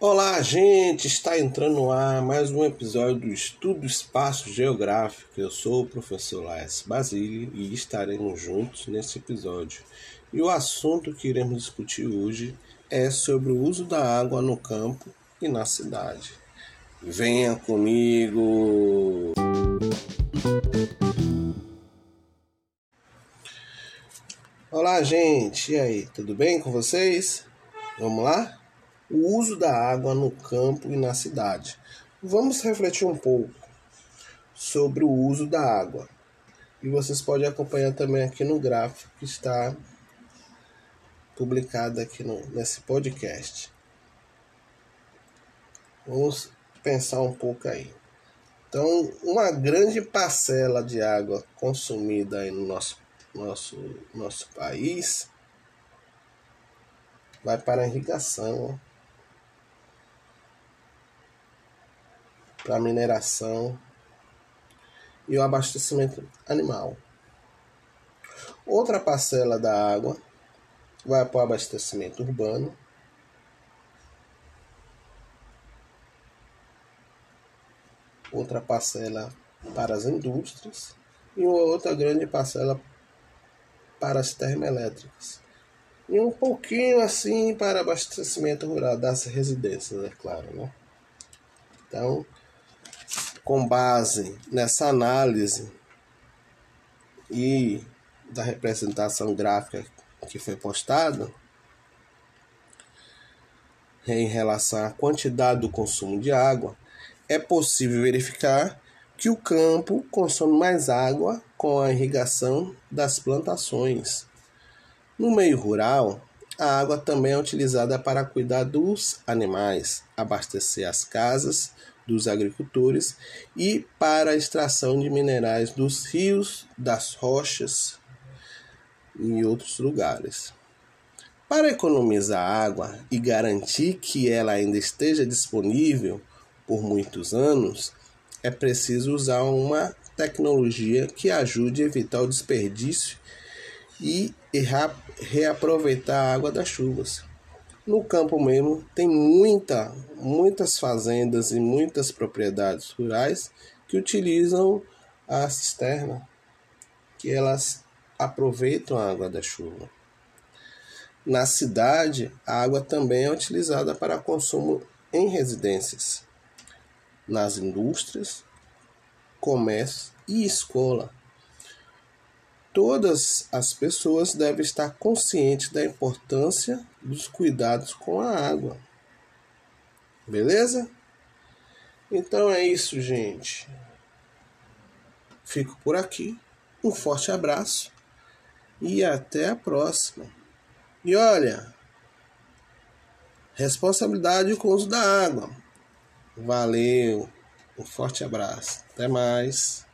Olá, gente! Está entrando no ar mais um episódio do Estudo Espaço Geográfico. Eu sou o professor Laes Basile e estaremos juntos nesse episódio. E o assunto que iremos discutir hoje é sobre o uso da água no campo e na cidade. Venha comigo! Olá, gente! E aí, tudo bem com vocês? Vamos lá? o uso da água no campo e na cidade. Vamos refletir um pouco sobre o uso da água. E vocês podem acompanhar também aqui no gráfico que está publicado aqui no, nesse podcast. Vamos pensar um pouco aí. Então, uma grande parcela de água consumida aí no nosso, nosso, nosso país vai para a irrigação, para mineração e o abastecimento animal. Outra parcela da água vai para o abastecimento urbano. Outra parcela para as indústrias e uma outra grande parcela para as termoelétricas. E um pouquinho assim para abastecimento rural das residências, é claro, né? Então, com base nessa análise e da representação gráfica que foi postada em relação à quantidade do consumo de água, é possível verificar que o campo consome mais água com a irrigação das plantações. No meio rural, a água também é utilizada para cuidar dos animais, abastecer as casas dos agricultores e para a extração de minerais dos rios, das rochas e outros lugares. Para economizar água e garantir que ela ainda esteja disponível por muitos anos, é preciso usar uma tecnologia que ajude a evitar o desperdício e reaproveitar a água das chuvas. No campo mesmo tem muita, muitas fazendas e muitas propriedades rurais que utilizam a cisterna, que elas aproveitam a água da chuva. Na cidade, a água também é utilizada para consumo em residências, nas indústrias, comércio e escola. Todas as pessoas devem estar conscientes da importância dos cuidados com a água. Beleza? Então é isso, gente. Fico por aqui. Um forte abraço e até a próxima. E olha, responsabilidade com o uso da água. Valeu. Um forte abraço. Até mais.